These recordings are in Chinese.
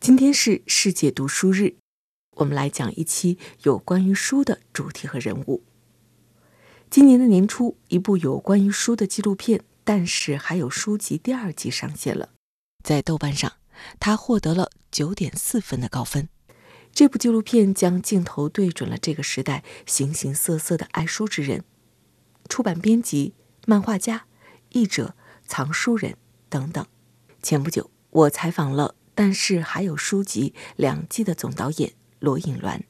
今天是世界读书日，我们来讲一期有关于书的主题和人物。今年的年初，一部有关于书的纪录片《但是还有书籍》第二季上线了，在豆瓣上，它获得了九点四分的高分。这部纪录片将镜头对准了这个时代形形色色的爱书之人，出版编辑、漫画家、译者、藏书人等等。前不久，我采访了《但是还有书籍》两季的总导演罗颖鸾。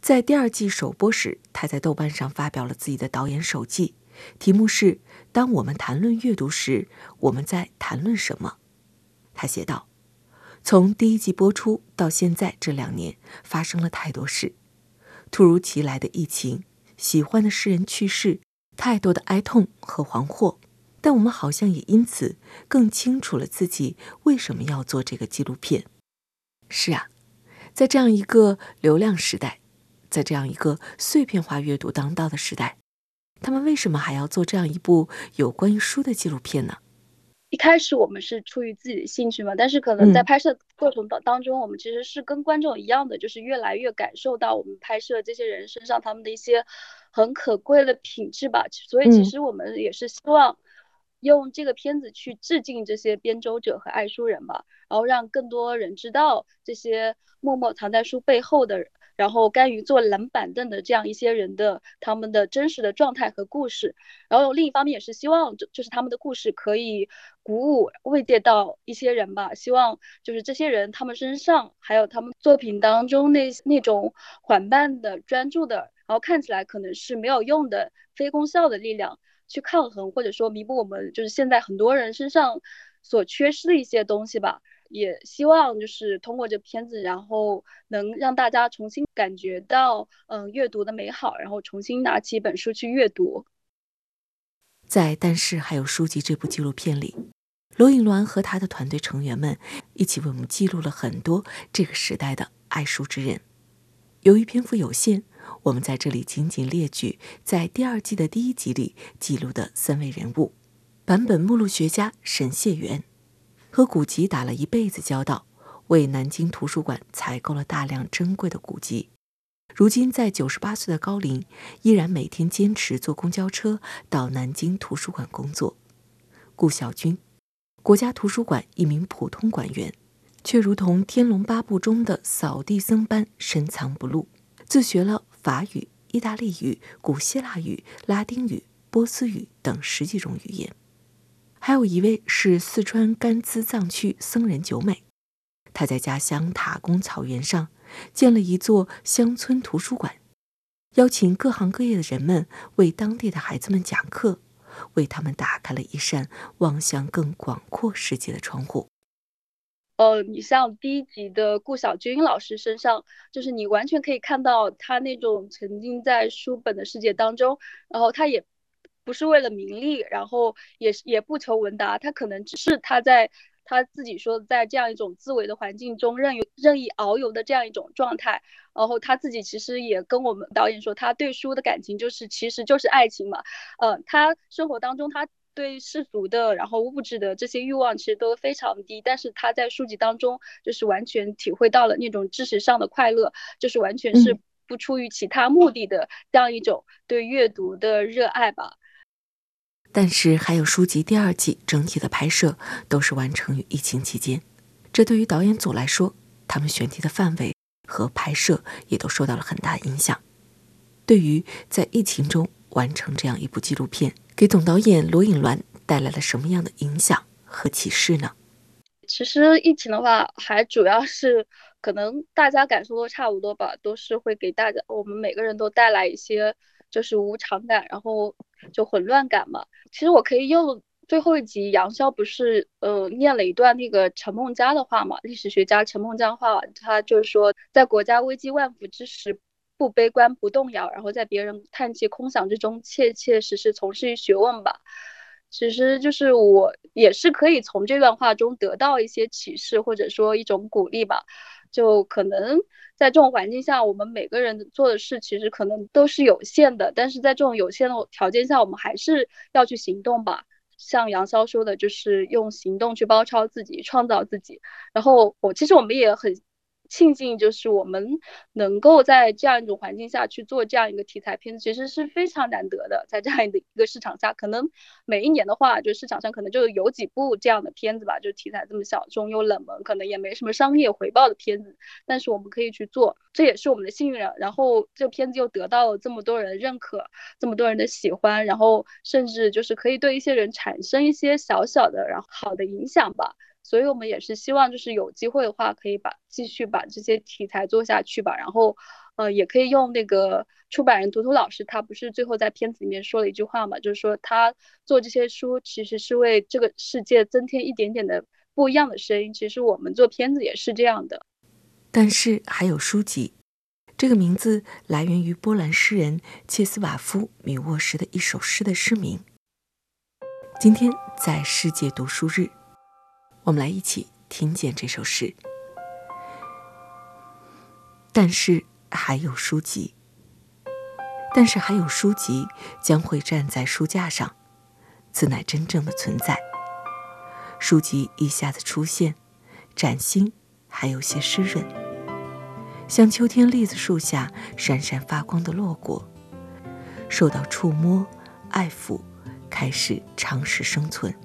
在第二季首播时，他在豆瓣上发表了自己的导演手记，题目是“当我们谈论阅读时，我们在谈论什么？”他写道。从第一季播出到现在这两年，发生了太多事：突如其来的疫情，喜欢的诗人去世，太多的哀痛和惶惑。但我们好像也因此更清楚了自己为什么要做这个纪录片。是啊，在这样一个流量时代，在这样一个碎片化阅读当道的时代，他们为什么还要做这样一部有关于书的纪录片呢？一开始我们是出于自己的兴趣嘛，但是可能在拍摄过程当当中，我们其实是跟观众一样的，就是越来越感受到我们拍摄这些人身上他们的一些很可贵的品质吧。所以其实我们也是希望用这个片子去致敬这些编舟者和爱书人吧，然后让更多人知道这些默默藏在书背后的。然后甘于坐冷板凳的这样一些人的他们的真实的状态和故事，然后另一方面也是希望就就是他们的故事可以鼓舞慰藉到一些人吧，希望就是这些人他们身上还有他们作品当中那那种缓慢的专注的，然后看起来可能是没有用的非功效的力量去抗衡或者说弥补我们就是现在很多人身上所缺失的一些东西吧。也希望就是通过这片子，然后能让大家重新感觉到，嗯，阅读的美好，然后重新拿起一本书去阅读。在《但是还有书籍》这部纪录片里，罗颖鸾和他的团队成员们一起为我们记录了很多这个时代的爱书之人。由于篇幅有限，我们在这里仅仅列举在第二季的第一集里记录的三位人物：版本目录学家沈燮元。和古籍打了一辈子交道，为南京图书馆采购了大量珍贵的古籍。如今在九十八岁的高龄，依然每天坚持坐公交车到南京图书馆工作。顾晓军，国家图书馆一名普通馆员，却如同《天龙八部》中的扫地僧般深藏不露，自学了法语、意大利语、古希腊语、拉丁语、波斯语等十几种语言。还有一位是四川甘孜藏区僧人九美，他在家乡塔公草原上建了一座乡村图书馆，邀请各行各业的人们为当地的孩子们讲课，为他们打开了一扇望向更广阔世界的窗户。呃，你像第一集的顾小军老师身上，就是你完全可以看到他那种沉浸在书本的世界当中，然后他也。不是为了名利，然后也也不求闻达，他可能只是他在他自己说，在这样一种自为的环境中任任意遨游的这样一种状态，然后他自己其实也跟我们导演说，他对书的感情就是其实就是爱情嘛，呃，他生活当中他对世俗的然后物质的这些欲望其实都非常低，但是他在书籍当中就是完全体会到了那种知识上的快乐，就是完全是不出于其他目的的这样一种对阅读的热爱吧。但是还有书籍第二季整体的拍摄都是完成于疫情期间，这对于导演组来说，他们选题的范围和拍摄也都受到了很大影响。对于在疫情中完成这样一部纪录片，给总导演罗颖鸾带来了什么样的影响和启示呢？其实疫情的话，还主要是可能大家感受都差不多吧，都是会给大家我们每个人都带来一些就是无常感，然后。就混乱感嘛，其实我可以用最后一集杨潇不是呃念了一段那个陈梦家的话嘛，历史学家陈梦家话，他就是说在国家危机万伏之时不悲观不动摇，然后在别人叹气空想之中切切实实从事于学问吧。其实就是我也是可以从这段话中得到一些启示或者说一种鼓励吧。就可能在这种环境下，我们每个人做的事其实可能都是有限的，但是在这种有限的条件下，我们还是要去行动吧。像杨潇说的，就是用行动去包抄自己，创造自己。然后我其实我们也很庆幸，就是我们能够在这样一种环境下去做这样一个题材片子，其实是非常难得的。在这样的一个市场下，可能每一年的话，就市场上可能就有几部这样的片子吧，就题材这么小众又冷门，可能也没什么商业回报的片子，但是我们可以去做，这也是我们的幸运。然后这个片子又得到了这么多人认可，这么多人的喜欢，然后甚至就是可以对一些人产生一些小小的然后好的影响吧。所以我们也是希望，就是有机会的话，可以把继续把这些题材做下去吧。然后，呃，也可以用那个出版人图图老师，他不是最后在片子里面说了一句话嘛，就是说他做这些书其实是为这个世界增添一点点的不一样的声音。其实我们做片子也是这样的。但是还有书籍，这个名字来源于波兰诗人切斯瓦夫·米沃什的一首诗的诗名。今天在世界读书日。我们来一起听见这首诗。但是还有书籍，但是还有书籍将会站在书架上，此乃真正的存在。书籍一下子出现，崭新，还有些湿润，像秋天栗子树下闪闪发光的落果，受到触摸、爱抚，开始尝试生存。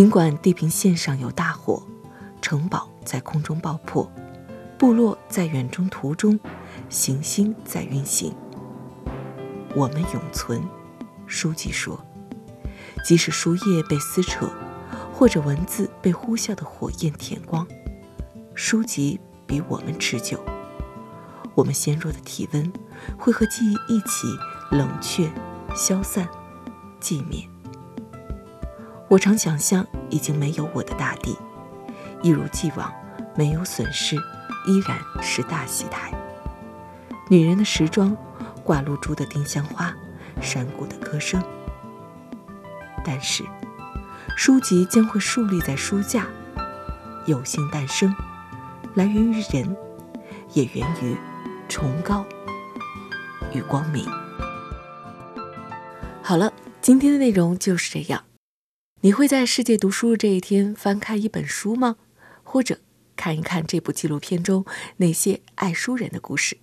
尽管地平线上有大火，城堡在空中爆破，部落在远中途中，行星在运行，我们永存。书籍说，即使书页被撕扯，或者文字被呼啸的火焰舔光，书籍比我们持久。我们纤弱的体温会和记忆一起冷却、消散、寂灭。我常想象，已经没有我的大地，一如既往，没有损失，依然是大戏台。女人的时装，挂露珠的丁香花，山谷的歌声。但是，书籍将会竖立在书架，有幸诞生，来源于人，也源于崇高与光明。好了，今天的内容就是这样。你会在世界读书日这一天翻开一本书吗？或者看一看这部纪录片中那些爱书人的故事？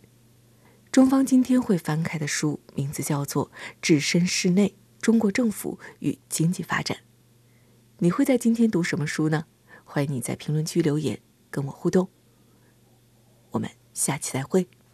中方今天会翻开的书名字叫做《置身事内：中国政府与经济发展》。你会在今天读什么书呢？欢迎你在评论区留言跟我互动。我们下期再会。